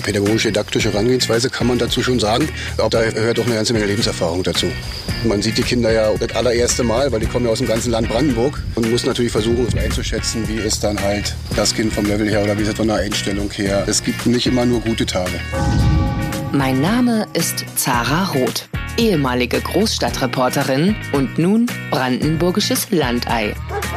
pädagogisch-didaktische Herangehensweise kann man dazu schon sagen. Auch da gehört auch eine ganze Menge Lebenserfahrung dazu. Man sieht die Kinder ja das allererste Mal, weil die kommen ja aus dem ganzen Land Brandenburg und muss natürlich versuchen einzuschätzen, wie ist dann halt das Kind vom Level her oder wie ist es von der Einstellung her. Es gibt nicht immer nur gute Tage. Mein Name ist Zara Roth, ehemalige Großstadtreporterin und nun brandenburgisches Landei.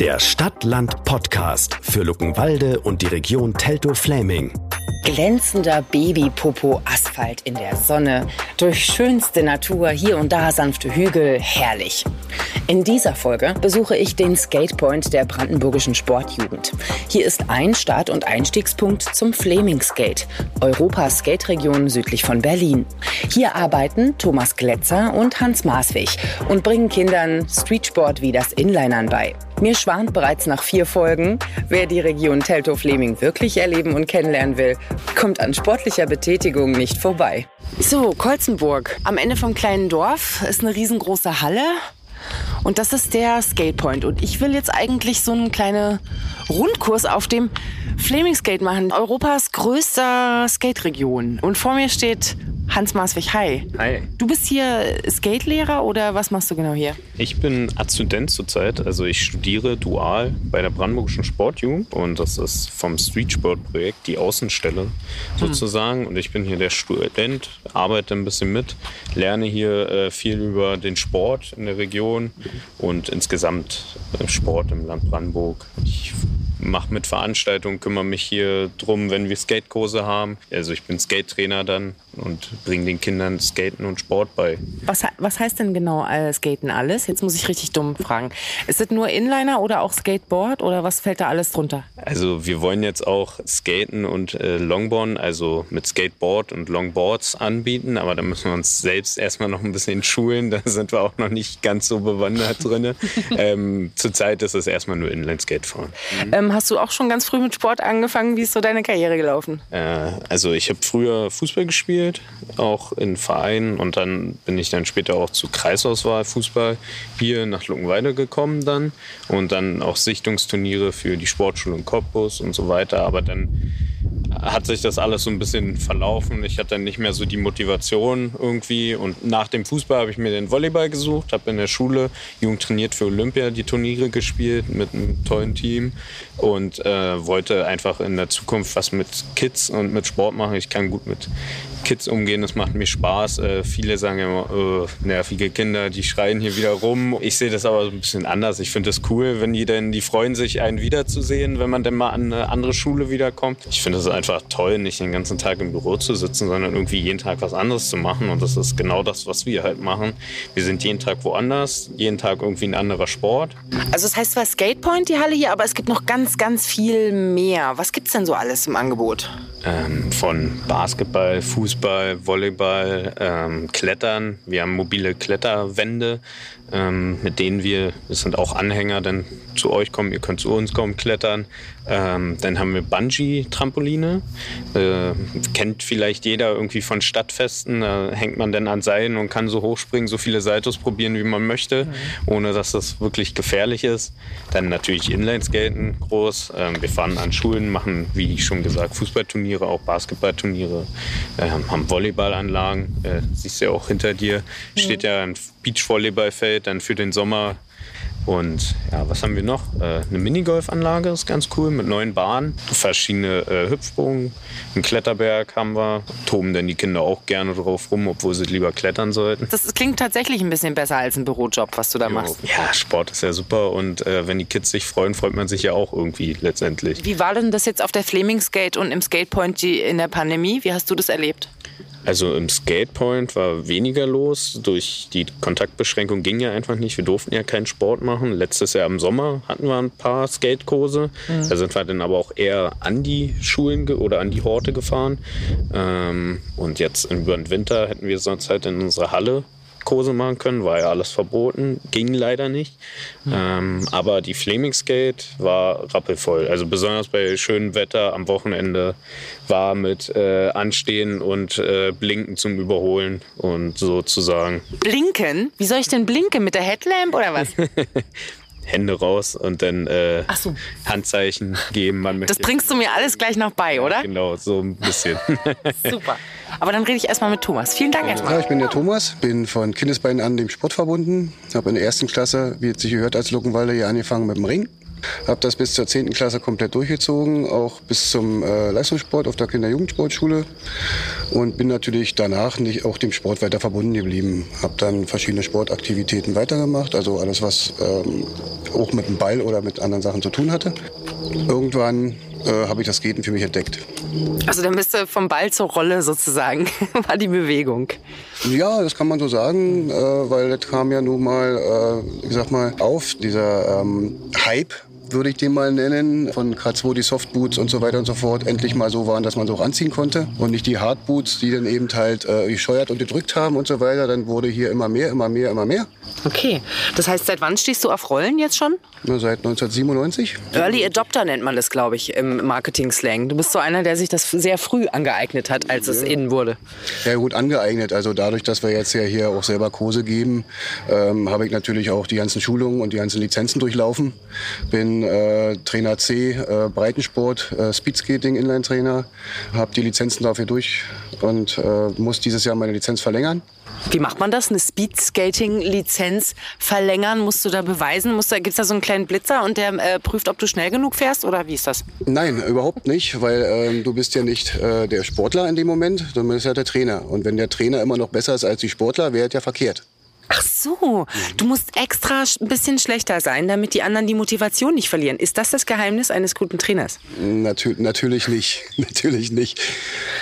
der Stadt-Land-Podcast für Luckenwalde und die Region Teltow-Fläming. Glänzender Babypopo-Asphalt in der Sonne, durch schönste Natur, hier und da sanfte Hügel, herrlich. In dieser Folge besuche ich den Skatepoint der brandenburgischen Sportjugend. Hier ist ein Start- und Einstiegspunkt zum Flaming Skate, Europas Skateregion südlich von Berlin. Hier arbeiten Thomas Glätzer und Hans Maaswig und bringen Kindern Streetsport wie das Inlinern bei. Mir schwant bereits nach vier Folgen, wer die Region Teltow-Fleming wirklich erleben und kennenlernen will, kommt an sportlicher Betätigung nicht vorbei. So, Kolzenburg. Am Ende vom kleinen Dorf ist eine riesengroße Halle. Und das ist der Skatepoint. Und ich will jetzt eigentlich so einen kleinen Rundkurs auf dem Flaming Skate machen. Europas größter Skate-Region. Und vor mir steht Hans Maaswig, hi. Hi. Du bist hier Skatelehrer oder was machst du genau hier? Ich bin Azudent zurzeit, also ich studiere dual bei der Brandenburgischen Sportjugend und das ist vom Streetsport-Projekt die Außenstelle sozusagen. Und ich bin hier der Student, arbeite ein bisschen mit, lerne hier äh, viel über den Sport in der Region und insgesamt äh, Sport im Land Brandenburg. Ich mache mit Veranstaltungen, kümmere mich hier drum, wenn wir Skatekurse haben. Also ich bin Skate-Trainer dann und bringe den Kindern Skaten und Sport bei. Was, was heißt denn genau äh, Skaten alles? Jetzt muss ich richtig dumm fragen. Ist es nur Inliner oder auch Skateboard oder was fällt da alles drunter? Also wir wollen jetzt auch Skaten und äh, Longboarden, also mit Skateboard und Longboards anbieten, aber da müssen wir uns selbst erstmal noch ein bisschen schulen, da sind wir auch noch nicht ganz so bewandert drin. ähm, zurzeit ist es erstmal nur Inline-Skatefahren. Ähm, hast du auch schon ganz früh mit Sport angefangen? Wie ist so deine Karriere gelaufen? Äh, also ich habe früher Fußball gespielt, auch in Vereinen und dann bin ich dann später auch zu Kreisauswahl Fußball hier nach Luckenwalde gekommen dann und dann auch Sichtungsturniere für die Sportschule in Cottbus und so weiter, aber dann hat sich das alles so ein bisschen verlaufen. Ich hatte dann nicht mehr so die Motivation irgendwie. Und nach dem Fußball habe ich mir den Volleyball gesucht, habe in der Schule Jugend trainiert für Olympia die Turniere gespielt mit einem tollen Team und äh, wollte einfach in der Zukunft was mit Kids und mit Sport machen. Ich kann gut mit Kids umgehen, das macht mir Spaß. Äh, viele sagen immer, äh, nervige Kinder, die schreien hier wieder rum. Ich sehe das aber so ein bisschen anders. Ich finde es cool, wenn die denn, die freuen sich, einen wiederzusehen, wenn man dann mal an eine andere Schule wiederkommt. Ich finde es einfach toll, nicht den ganzen Tag im Büro zu sitzen, sondern irgendwie jeden Tag was anderes zu machen. Und das ist genau das, was wir halt machen. Wir sind jeden Tag woanders, jeden Tag irgendwie ein anderer Sport. Also es heißt zwar Skatepoint, die Halle hier, aber es gibt noch ganz, ganz viel mehr. Was gibt's denn so alles im Angebot? Ähm, von Basketball, Fußball, Volleyball, ähm, Klettern. Wir haben mobile Kletterwände, ähm, mit denen wir, das sind auch Anhänger, dann zu euch kommen, ihr könnt zu uns kommen, klettern. Ähm, dann haben wir Bungee-Trampoline. Äh, kennt vielleicht jeder irgendwie von Stadtfesten. Da hängt man dann an Seilen und kann so hochspringen, so viele Saltos probieren, wie man möchte, ohne dass das wirklich gefährlich ist. Dann natürlich Inlineskaten groß. Ähm, wir fahren an Schulen, machen, wie schon gesagt, Fußballturniere, auch Basketballturniere, ähm, haben Volleyballanlagen. Äh, siehst du ja auch hinter dir, steht ja ein Beachvolleyballfeld dann für den Sommer. Und ja, was haben wir noch? Äh, eine Minigolfanlage ist ganz cool mit neun Bahnen, verschiedene äh, Hüpfsprung, einen Kletterberg haben wir. Toben denn die Kinder auch gerne drauf rum, obwohl sie lieber klettern sollten. Das klingt tatsächlich ein bisschen besser als ein Bürojob, was du da machst. Ja, Sport ist ja super und äh, wenn die Kids sich freuen, freut man sich ja auch irgendwie letztendlich. Wie war denn das jetzt auf der Flaming Skate und im Skatepoint in der Pandemie? Wie hast du das erlebt? Also im Skatepoint war weniger los. Durch die Kontaktbeschränkung ging ja einfach nicht. Wir durften ja keinen Sport machen. Letztes Jahr im Sommer hatten wir ein paar Skatekurse. Mhm. Da sind wir dann aber auch eher an die Schulen oder an die Horte gefahren. Ähm, und jetzt über den Winter hätten wir sonst halt in unserer Halle Kurse machen können, war ja alles verboten, ging leider nicht. Mhm. Ähm, aber die Flaming Skate war rappelvoll. Also besonders bei schönem Wetter am Wochenende war mit äh, Anstehen und äh, Blinken zum Überholen und sozusagen. Blinken? Wie soll ich denn blinken? Mit der Headlamp oder was? Hände raus und dann äh, so. Handzeichen geben. Man das bringst du mir alles gleich noch bei, oder? Genau, so ein bisschen. Super. Aber dann rede ich erstmal mit Thomas. Vielen Dank erstmal. Ja, ich bin der Thomas, bin von Kindesbeinen an dem Sport verbunden. Habe in der ersten Klasse, wie es sich gehört, als Luckenwalder hier angefangen mit dem Ring. Habe das bis zur 10. Klasse komplett durchgezogen, auch bis zum äh, Leistungssport auf der Kinder-Jugendsportschule und bin natürlich danach nicht auch dem Sport weiter verbunden geblieben. Habe dann verschiedene Sportaktivitäten weitergemacht, also alles, was ähm, auch mit dem Ball oder mit anderen Sachen zu tun hatte. Irgendwann äh, habe ich das Skaten für mich entdeckt. Also dann bist du vom Ball zur Rolle sozusagen, war die Bewegung. Ja, das kann man so sagen, äh, weil das kam ja nun mal, äh, ich sag mal, auf, dieser ähm, Hype würde ich den mal nennen, von K2 die Softboots und so weiter und so fort, endlich mal so waren, dass man so auch anziehen konnte und nicht die Hardboots, die dann eben halt äh, gescheuert und gedrückt haben und so weiter. Dann wurde hier immer mehr, immer mehr, immer mehr. Okay, das heißt, seit wann stehst du auf Rollen jetzt schon? Na, seit 1997. Early Adopter nennt man das, glaube ich, im Marketing-Slang. Du bist so einer, der sich das sehr früh angeeignet hat, als es innen wurde. Ja gut, angeeignet. Also dadurch, dass wir jetzt ja hier auch selber Kurse geben, ähm, habe ich natürlich auch die ganzen Schulungen und die ganzen Lizenzen durchlaufen. Bin äh, Trainer C, äh, Breitensport, äh, Speedskating, Inline-Trainer, habe die Lizenzen dafür durch und äh, muss dieses Jahr meine Lizenz verlängern. Wie macht man das? Eine Speedskating-Lizenz verlängern? Musst du da beweisen? Gibt es da so einen kleinen Blitzer und der äh, prüft, ob du schnell genug fährst? Oder wie ist das? Nein, überhaupt nicht, weil ähm, du bist ja nicht äh, der Sportler in dem Moment, sondern du bist ja der Trainer. Und wenn der Trainer immer noch besser ist als die Sportler, wäre es ja verkehrt. Ach so, du musst extra ein bisschen schlechter sein, damit die anderen die Motivation nicht verlieren. Ist das das Geheimnis eines guten Trainers? Natür natürlich nicht, natürlich nicht.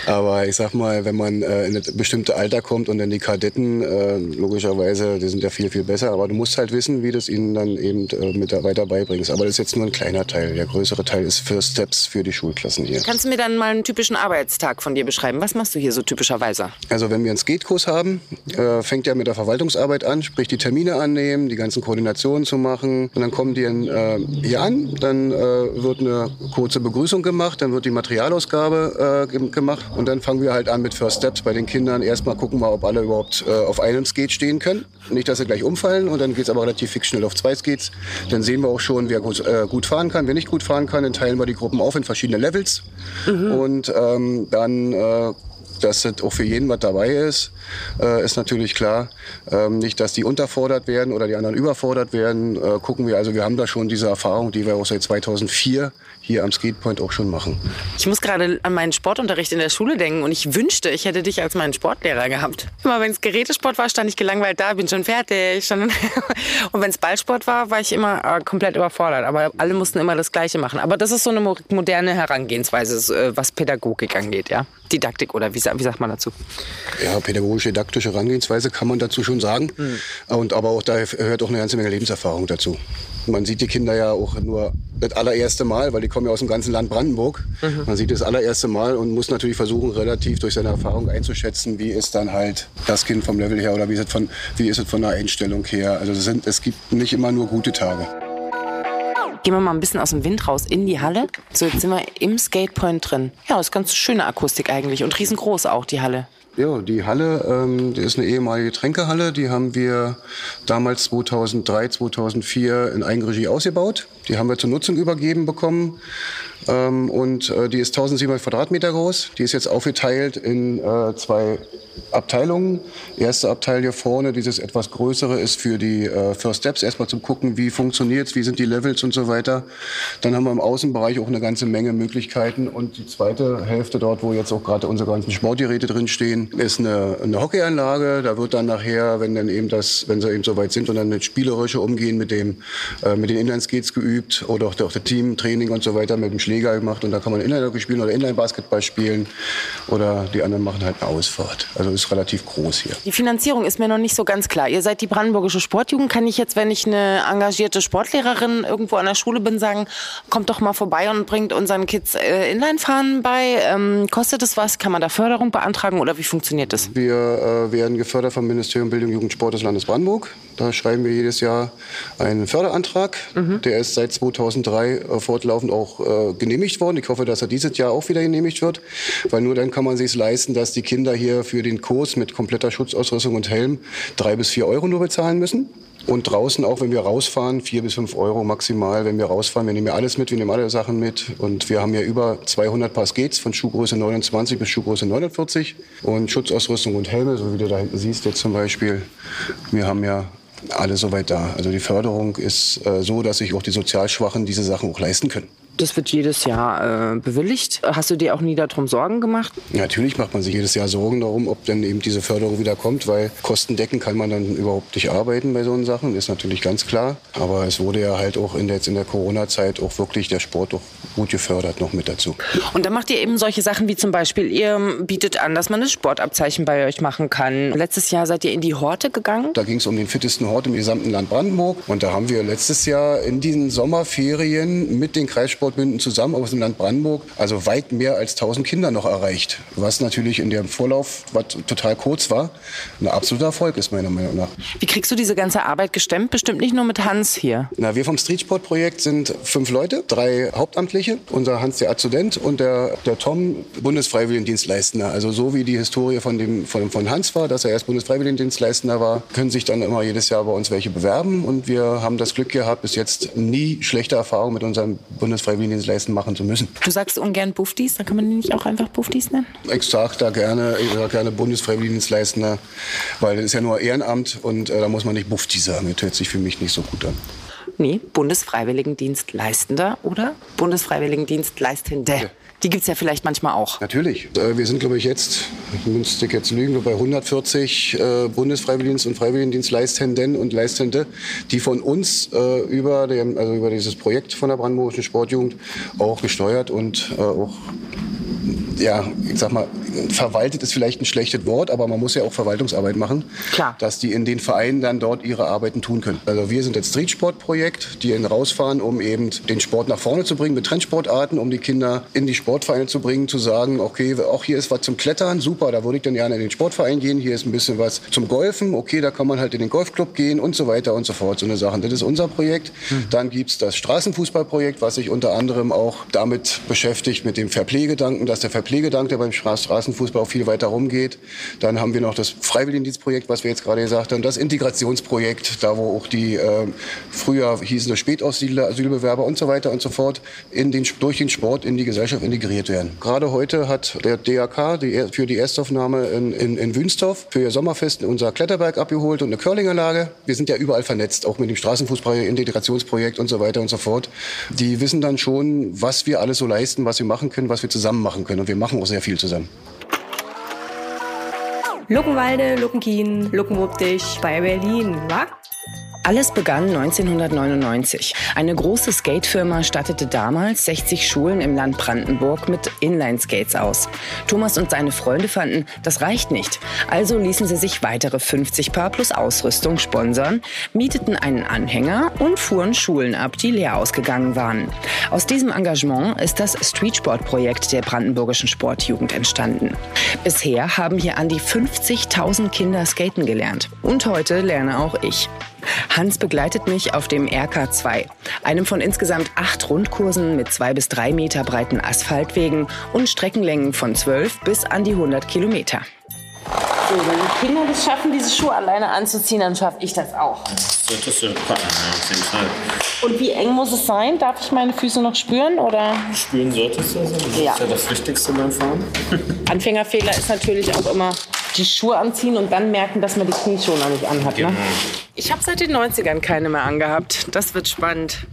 Aber ich sag mal, wenn man äh, in ein bestimmtes Alter kommt und dann die Kadetten, äh, logischerweise, die sind ja viel, viel besser. Aber du musst halt wissen, wie du es ihnen dann eben äh, mit weiter beibringst. Aber das ist jetzt nur ein kleiner Teil. Der größere Teil ist First Steps für die Schulklassen hier. Kannst du mir dann mal einen typischen Arbeitstag von dir beschreiben? Was machst du hier so typischerweise? Also wenn wir einen Skatekurs haben, äh, fängt ja mit der Verwaltungsarbeit Arbeit an, sprich die Termine annehmen, die ganzen Koordinationen zu machen. Und dann kommen die äh, hier an, dann äh, wird eine kurze Begrüßung gemacht, dann wird die Materialausgabe äh, gemacht und dann fangen wir halt an mit First Steps bei den Kindern. Erstmal gucken wir, ob alle überhaupt äh, auf einem Skate stehen können. Nicht, dass sie gleich umfallen und dann geht es aber relativ fix schnell auf zwei Skates. Dann sehen wir auch schon, wer gut, äh, gut fahren kann, wer nicht gut fahren kann. Dann teilen wir die Gruppen auf in verschiedene Levels mhm. und ähm, dann äh, dass das auch für jeden was dabei ist, äh, ist natürlich klar. Ähm, nicht, dass die unterfordert werden oder die anderen überfordert werden. Äh, gucken wir, also wir haben da schon diese Erfahrung, die wir auch seit 2004 hier am Skatepoint auch schon machen. Ich muss gerade an meinen Sportunterricht in der Schule denken und ich wünschte, ich hätte dich als meinen Sportlehrer gehabt. Immer wenn es Gerätesport war, stand ich gelangweilt da, bin schon fertig. und wenn es Ballsport war, war ich immer äh, komplett überfordert. Aber alle mussten immer das Gleiche machen. Aber das ist so eine moderne Herangehensweise, äh, was Pädagogik angeht, ja? Didaktik oder wie, wie sagt man dazu? Ja, pädagogische, didaktische Herangehensweise kann man dazu schon sagen. Mhm. Und, aber auch da hört auch eine ganze Menge Lebenserfahrung dazu. Man sieht die Kinder ja auch nur das allererste Mal, weil die kommen ja aus dem ganzen Land Brandenburg. Mhm. Man sieht das allererste Mal und muss natürlich versuchen, relativ durch seine Erfahrung einzuschätzen, wie ist dann halt das Kind vom Level her oder wie ist es von, wie ist es von der Einstellung her. Also sind, es gibt nicht immer nur gute Tage. Gehen wir mal ein bisschen aus dem Wind raus in die Halle. So, jetzt sind wir im Skatepoint drin. Ja, ist ganz schöne Akustik eigentlich und riesengroß auch die Halle. Ja, die Halle, ähm, die ist eine ehemalige Tränkehalle. Die haben wir damals 2003, 2004 in Eigenregie ausgebaut. Die haben wir zur Nutzung übergeben bekommen. Ähm, und äh, die ist 1700 Quadratmeter groß. Die ist jetzt aufgeteilt in äh, zwei Abteilungen. Erste Abteil hier vorne, dieses etwas größere, ist für die äh, First Steps, erstmal zum Gucken, wie funktioniert's, wie sind die Levels und so weiter. Dann haben wir im Außenbereich auch eine ganze Menge Möglichkeiten. Und die zweite Hälfte dort, wo jetzt auch gerade unsere ganzen Sportgeräte drinstehen, ist eine, eine Hockeyanlage. Da wird dann nachher, wenn dann eben das, wenn sie eben soweit sind und dann mit spielerische Umgehen mit dem, äh, mit den Inlineskates geübt oder auch, auch das Teamtraining und so weiter mit dem Schläger gemacht. Und da kann man Inline-Hockey spielen oder Inline-Basketball spielen. Oder die anderen machen halt eine Ausfahrt. Also ist relativ groß hier. Die Finanzierung ist mir noch nicht so ganz klar. Ihr seid die Brandenburgische Sportjugend. Kann ich jetzt, wenn ich eine engagierte Sportlehrerin irgendwo an der Schule bin, sagen, kommt doch mal vorbei und bringt unseren Kids äh, Inlinefahren bei? Ähm, kostet es was? Kann man da Förderung beantragen oder wie funktioniert das? Wir äh, werden gefördert vom Ministerium Bildung, Jugend, Sport des Landes Brandenburg. Da schreiben wir jedes Jahr einen Förderantrag. Der ist seit 2003 äh, fortlaufend auch äh, genehmigt worden. Ich hoffe, dass er dieses Jahr auch wieder genehmigt wird, weil nur dann kann man sich leisten, dass die Kinder hier für den Kurs mit kompletter Schutzausrüstung und Helm drei bis vier Euro nur bezahlen müssen. Und draußen auch, wenn wir rausfahren, vier bis fünf Euro maximal, wenn wir rausfahren. Wir nehmen ja alles mit, wir nehmen alle Sachen mit. Und wir haben ja über 200 Paar Skates von Schuhgröße 29 bis Schuhgröße 49 und Schutzausrüstung und Helme, so wie du da hinten siehst jetzt zum Beispiel. Wir haben ja alle soweit da. Also die Förderung ist äh, so, dass sich auch die Sozialschwachen diese Sachen auch leisten können. Das wird jedes Jahr äh, bewilligt. Hast du dir auch nie darum Sorgen gemacht? Natürlich macht man sich jedes Jahr Sorgen darum, ob denn eben diese Förderung wieder kommt, weil Kostendecken kann man dann überhaupt nicht arbeiten bei so Sachen, ist natürlich ganz klar. Aber es wurde ja halt auch in der, jetzt in der Corona-Zeit auch wirklich der Sport auch gut gefördert noch mit dazu. Und dann macht ihr eben solche Sachen wie zum Beispiel, ihr bietet an, dass man das Sportabzeichen bei euch machen kann. Letztes Jahr seid ihr in die Horte gegangen. Da ging es um den fittesten Hort im gesamten Land Brandenburg. Und da haben wir letztes Jahr in diesen Sommerferien mit den Kreissportbünden zusammen aus dem Land Brandenburg also weit mehr als 1000 Kinder noch erreicht. Was natürlich in dem Vorlauf, was total kurz war, ein absoluter Erfolg ist meiner Meinung nach. Wie kriegst du diese ganze Arbeit gestemmt? Bestimmt nicht nur mit Hans hier. Na, wir vom Streetsport-Projekt sind fünf Leute, drei Hauptamtliche, unser Hans der Adjudent und der, der Tom Bundesfreiwilligendienstleistender. Also so wie die Historie von, dem, von, von Hans war, dass er erst Bundesfreiwilligendienstleistender war, können sich dann immer jedes Jahr bei uns welche bewerben und wir haben das Glück gehabt, bis jetzt nie schlechte Erfahrungen mit unserem Bundesfreiwilligendienstleisten machen zu müssen. Du sagst ungern Buffdies, dann kann man die nicht auch einfach Buffdies nennen? Ich sage da gerne, ich sag gerne Bundesfreiwilligendienstleistender, weil das ist ja nur Ehrenamt und äh, da muss man nicht Bufti sagen. Das hört sich für mich nicht so gut an. Nee, Bundesfreiwilligendienstleistender oder Bundesfreiwilligendienstleistende. Ja. Die gibt's ja vielleicht manchmal auch. Natürlich. Äh, Wir sind, glaube ich, jetzt, ich müsste jetzt lügen, bei 140 äh, Bundesfreiwilligendienst- und Freiwilligendienstleistenden und Leistende, die von uns äh, über, dem, also über dieses Projekt von der Brandenburgischen Sportjugend auch gesteuert und auch ja, ich sag mal, verwaltet ist vielleicht ein schlechtes Wort, aber man muss ja auch Verwaltungsarbeit machen, Klar. dass die in den Vereinen dann dort ihre Arbeiten tun können. Also wir sind das Streetsportprojekt, die rausfahren, um eben den Sport nach vorne zu bringen mit Trendsportarten, um die Kinder in die Sportvereine zu bringen, zu sagen, okay, auch hier ist was zum Klettern, super, da würde ich dann gerne in den Sportverein gehen, hier ist ein bisschen was zum Golfen, okay, da kann man halt in den Golfclub gehen und so weiter und so fort, so eine Sachen. Das ist unser Projekt. Dann gibt's das Straßenfußballprojekt, was sich unter anderem auch damit beschäftigt, mit dem Verpflegedanken, dass der Verpflegedanke beim Stra- Straßenfußball auch viel weiter rumgeht. Dann haben wir noch das Freiwilligendienstprojekt, was wir jetzt gerade gesagt haben, das Integrationsprojekt, da wo auch die äh, früher hießen es Spätaussiedler, Asylbewerber und so weiter und so fort in den, durch den Sport in die Gesellschaft integriert werden. Gerade heute hat der DAK die, für die Erstaufnahme in, in, in Wünstorf für ihr Sommerfest unser Kletterberg abgeholt und eine Curlinganlage. Wir sind ja überall vernetzt, auch mit dem Straßenfußball, Integrationsprojekt und so weiter und so fort. Die wissen dann schon, was wir alles so leisten, was wir machen können, was wir zusammen machen können. Wir machen auch sehr viel zusammen. Luckenwalde, Luckenkien, Luckenwuppdich bei Berlin, wa? Alles begann 1999. Eine große Skatefirma stattete damals 60 Schulen im Land Brandenburg mit Inline-Skates aus. Thomas und seine Freunde fanden, das reicht nicht. Also ließen sie sich weitere 50 Paar plus Ausrüstung sponsern, mieteten einen Anhänger und fuhren Schulen ab, die leer ausgegangen waren. Aus diesem Engagement ist das Streetsport-Projekt der Brandenburgischen Sportjugend entstanden. Bisher haben hier an die 50.000 Kinder skaten gelernt. Und heute lerne auch ich. Hans begleitet mich auf dem RK2, einem von insgesamt acht Rundkursen mit zwei bis drei Meter breiten Asphaltwegen und Streckenlängen von 12 bis an die 100 Kilometer. So, wenn die Kinder das schaffen, diese Schuhe alleine anzuziehen, dann schaffe ich das auch. Solltest du packen, auf jeden Fall. Und wie eng muss es sein? Darf ich meine Füße noch spüren oder? Spüren solltest du also. Das Ja. ist ja das Wichtigste beim Fahren. Anfängerfehler ist natürlich auch immer die Schuhe anziehen und dann merken, dass man die Knieschoner nicht anhat. Ne? Ich habe seit den 90ern keine mehr angehabt. Das wird spannend.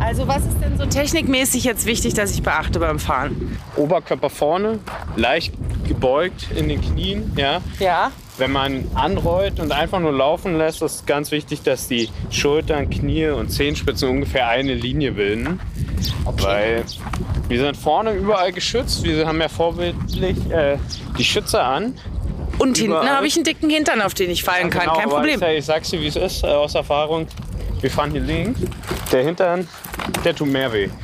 Also was ist denn so technikmäßig jetzt wichtig, dass ich beachte beim Fahren? Oberkörper vorne, leicht gebeugt in den Knien. Ja. Ja. Wenn man anrollt und einfach nur laufen lässt, ist ganz wichtig, dass die Schultern, Knie und Zehenspitzen ungefähr eine Linie bilden. Weil wir sind vorne überall geschützt. Wir haben ja vorbildlich äh, die Schütze an. Und hinten habe ich einen dicken Hintern, auf den ich fallen kann. Genau, Kein aber Problem. Ich, ich sag's dir, wie es ist, äh, aus Erfahrung. Wir fahren hier links. Der Hintern, der tut mehr weh.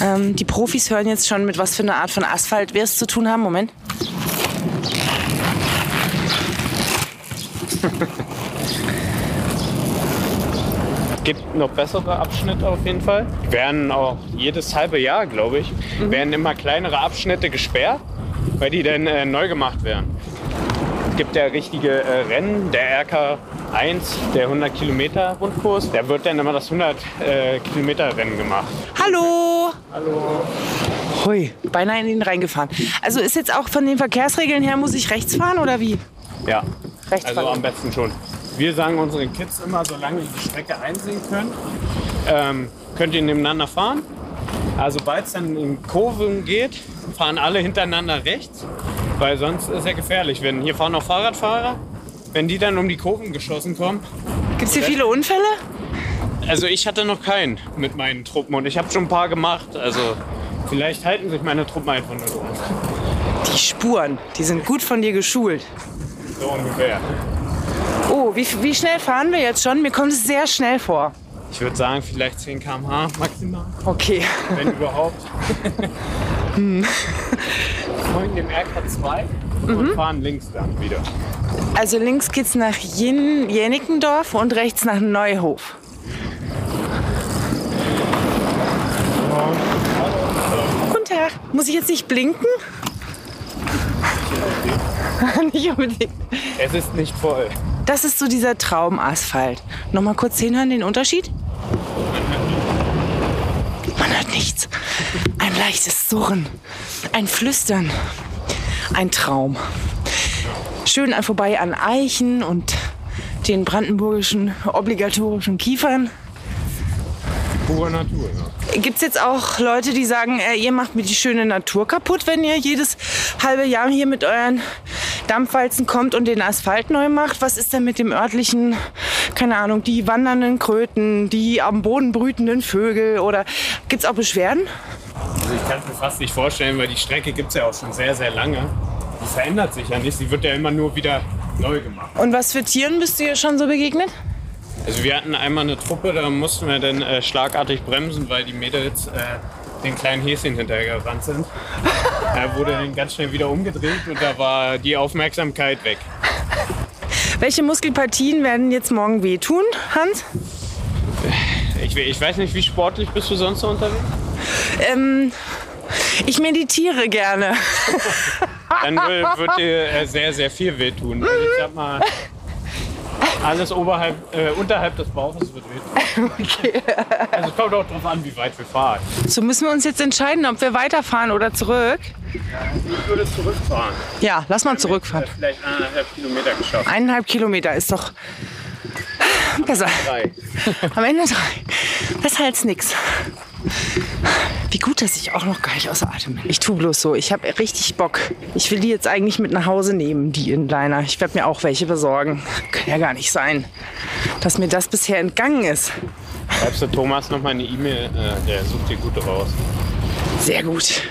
Ähm, die Profis hören jetzt schon, mit was für einer Art von Asphalt wir es zu tun haben. Moment. gibt noch bessere Abschnitte auf jeden Fall. Werden auch jedes halbe Jahr, glaube ich, werden immer kleinere Abschnitte gesperrt, weil die dann äh, neu gemacht werden. Es gibt ja richtige äh, Rennen, der RK1, der 100 Kilometer Rundkurs, der wird dann immer das 100 äh, Kilometer Rennen gemacht. Hallo! Hallo. Hui, beinahe in ihn reingefahren. Also ist jetzt auch von den Verkehrsregeln her, muss ich rechts fahren oder wie? Ja, Rechts also fahren. am besten schon. Wir sagen unseren Kids immer, solange ihr die Strecke einsehen könnt, ähm, könnt ihr nebeneinander fahren. Also sobald es dann in Kurven geht, fahren alle hintereinander rechts, weil sonst ist ja gefährlich. Wenn hier fahren noch Fahrradfahrer, wenn die dann um die Kurven geschossen kommen. Gibt es hier viele Unfälle? Also ich hatte noch keinen mit meinen Truppen und ich habe schon ein paar gemacht. Also vielleicht halten sich meine Truppen einfach nur so. Die Spuren, die sind gut von dir geschult. So ungefähr. Oh, wie, wie schnell fahren wir jetzt schon? Mir kommt es sehr schnell vor. Ich würde sagen, vielleicht 10 km/h maximal. Okay. wenn überhaupt. Folgen dem RK2 und fahren links dann wieder. Also links geht's nach Jen Jenickendorf und rechts nach Neuhof. Guten Tag. Muss ich jetzt nicht blinken? nicht unbedingt. Es ist nicht voll. Das ist so dieser Traumasphalt. Nochmal kurz hinhören, den Unterschied? Man hört nichts. Ein leichtes Surren, ein Flüstern, ein Traum. Schön an vorbei an Eichen und den brandenburgischen obligatorischen Kiefern. Pure Natur. Ja. Gibt es jetzt auch Leute, die sagen, äh, ihr macht mir die schöne Natur kaputt, wenn ihr jedes halbe Jahr hier mit euren Dampfwalzen kommt und den Asphalt neu macht? Was ist denn mit dem örtlichen, keine Ahnung, die wandernden Kröten, die am Boden brütenden Vögel oder gibt es auch Beschwerden? Also ich kann es mir fast nicht vorstellen, weil die Strecke gibt es ja auch schon sehr, sehr lange. Die verändert sich ja nicht. Sie wird ja immer nur wieder neu gemacht. Und was für Tieren bist du hier schon so begegnet? Also wir hatten einmal eine Truppe, da mussten wir dann äh, schlagartig bremsen, weil die Mädels äh, den kleinen Häschen hinterhergerannt sind. Er wurde dann ganz schnell wieder umgedreht und da war die Aufmerksamkeit weg. Welche Muskelpartien werden jetzt morgen wehtun, Hans? Ich, ich weiß nicht, wie sportlich bist du sonst so unterwegs? Ähm, ich meditiere gerne. Dann wird dir äh, sehr, sehr viel wehtun. Also ich sag mal, alles oberhalb, äh, unterhalb des Bauches wird wehtun. Also es kommt auch darauf an, wie weit wir fahren. So müssen wir uns jetzt entscheiden, ob wir weiterfahren oder zurück. Ich würde zurückfahren. Ja, lass mal zurückfahren. Äh, Vielleicht eineinhalb Kilometer geschafft. Eineinhalb Kilometer ist doch besser. Drei. Am Ende drei. Besser als nix. Wie gut, dass ich auch noch gar nicht außer Atem bin. Ich tue bloß so. Ich habe richtig Bock. Ich will die jetzt eigentlich mit nach Hause nehmen, die Inliner. Ich werde mir auch welche besorgen. Kann ja gar nicht sein, dass mir das bisher entgangen ist. Schreibst du Thomas noch mal eine E-Mail? Äh, der sucht dir gute raus. Sehr gut.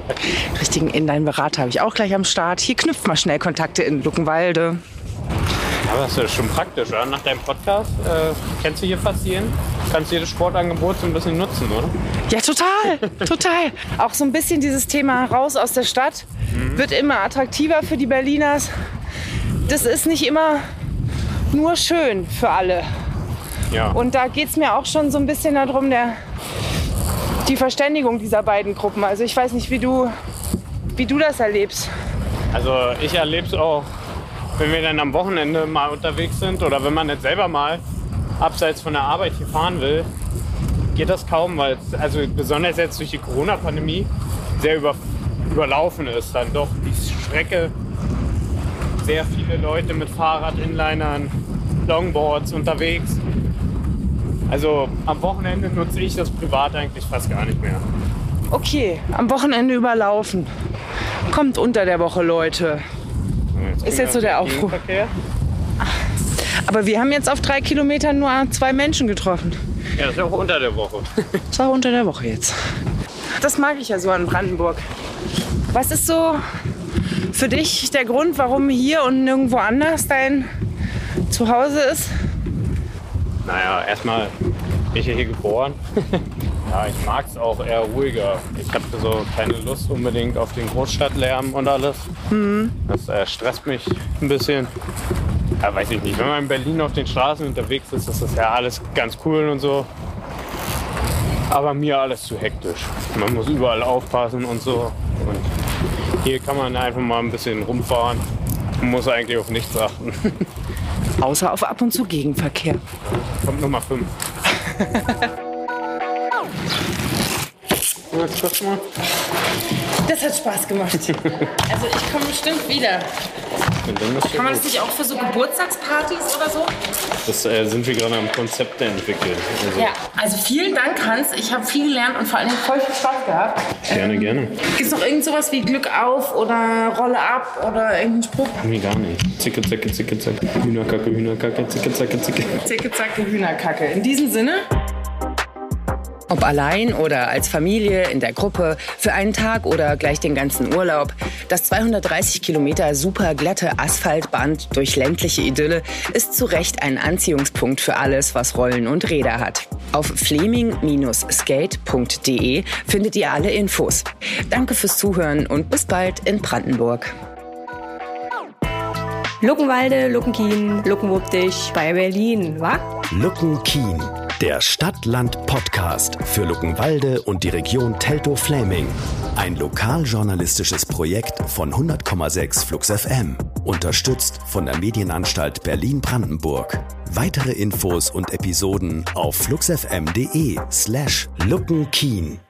Richtigen Inline-Berater habe ich auch gleich am Start. Hier knüpft mal schnell Kontakte in Luckenwalde. Aber das ist schon praktisch, oder? Nach deinem Podcast äh, kennst du hier fast jeden. Kannst jedes Sportangebot so ein bisschen nutzen, oder? Ja, total, total. Auch so ein bisschen dieses Thema raus aus der Stadt wird immer attraktiver für die Berliners. Das ist nicht immer nur schön für alle. Ja. Und da geht es mir auch schon so ein bisschen darum, der, die Verständigung dieser beiden Gruppen. Also ich weiß nicht, wie du, wie du das erlebst. Also ich erlebe es auch, wenn wir dann am Wochenende mal unterwegs sind oder wenn man jetzt selber mal abseits von der Arbeit hier fahren will, geht das kaum, weil es, also besonders jetzt durch die Corona-Pandemie sehr über, überlaufen ist. Dann doch die Strecke sehr viele Leute mit Fahrrad, Inlinern, Longboards unterwegs. Also am Wochenende nutze ich das privat eigentlich fast gar nicht mehr. Okay, am Wochenende überlaufen. Kommt unter der Woche, Leute. Ist jetzt so der Aufruf. Aber wir haben jetzt auf drei Kilometern nur zwei Menschen getroffen. Ja, das ist auch unter der Woche. Das war unter der Woche jetzt. Das mag ich ja so an Brandenburg. Was ist so für dich der Grund, warum hier und nirgendwo anders dein Zuhause ist? Naja, erstmal bin ich ja hier geboren. ja, ich mag es auch eher ruhiger. Ich habe so keine Lust unbedingt auf den Großstadtlärm und alles. Das äh, stresst mich ein bisschen. Ja, weiß ich nicht. Wenn man in Berlin auf den Straßen unterwegs ist, ist das ja alles ganz cool und so. Aber mir alles zu hektisch. Man muss überall aufpassen und so. Und hier kann man einfach mal ein bisschen rumfahren. Man muss eigentlich auf nichts achten. Außer auf ab und zu Gegenverkehr. Kommt Nummer 5. Das hat Spaß gemacht. Also ich komme bestimmt wieder. Kann man das nicht auch für so Geburtstagspartys oder so? Das äh, sind wir gerade am Konzept entwickeln. Also, Ja, also vielen Dank, Hans. Ich habe viel gelernt und vor allem voll viel Spaß gehabt. Gerne, gerne. Gibt es noch irgend sowas wie Glück auf oder Rolle ab oder irgendeinen Spruch? Nee, gar nicht. Zicke, zacke, zicke, zacke. Hühnerkacke, Hühnerkacke, zicke, zacke, zicke. Zicke, zacke, Hühnerkacke. In diesem Sinne. Ob allein oder als Familie, in der Gruppe, für einen Tag oder gleich den ganzen Urlaub. Das 230 Kilometer super glatte Asphaltband durch ländliche Idylle ist zu Recht ein Anziehungspunkt für alles, was Rollen und Räder hat. Auf fleming-skate.de findet ihr alle Infos. Danke fürs Zuhören und bis bald in Brandenburg. Luckenwalde, Luckenkien, Luckenwuppdich bei Berlin, wa? Lucken Kien, der Stadt-Land-Podcast für Luckenwalde und die Region Teltow-Fläming. Ein lokaljournalistisches Projekt von 100,6 Flux FM. Unterstützt von der Medienanstalt Berlin-Brandenburg. Weitere Infos und Episoden auf fluxfm.de slash luckenkien.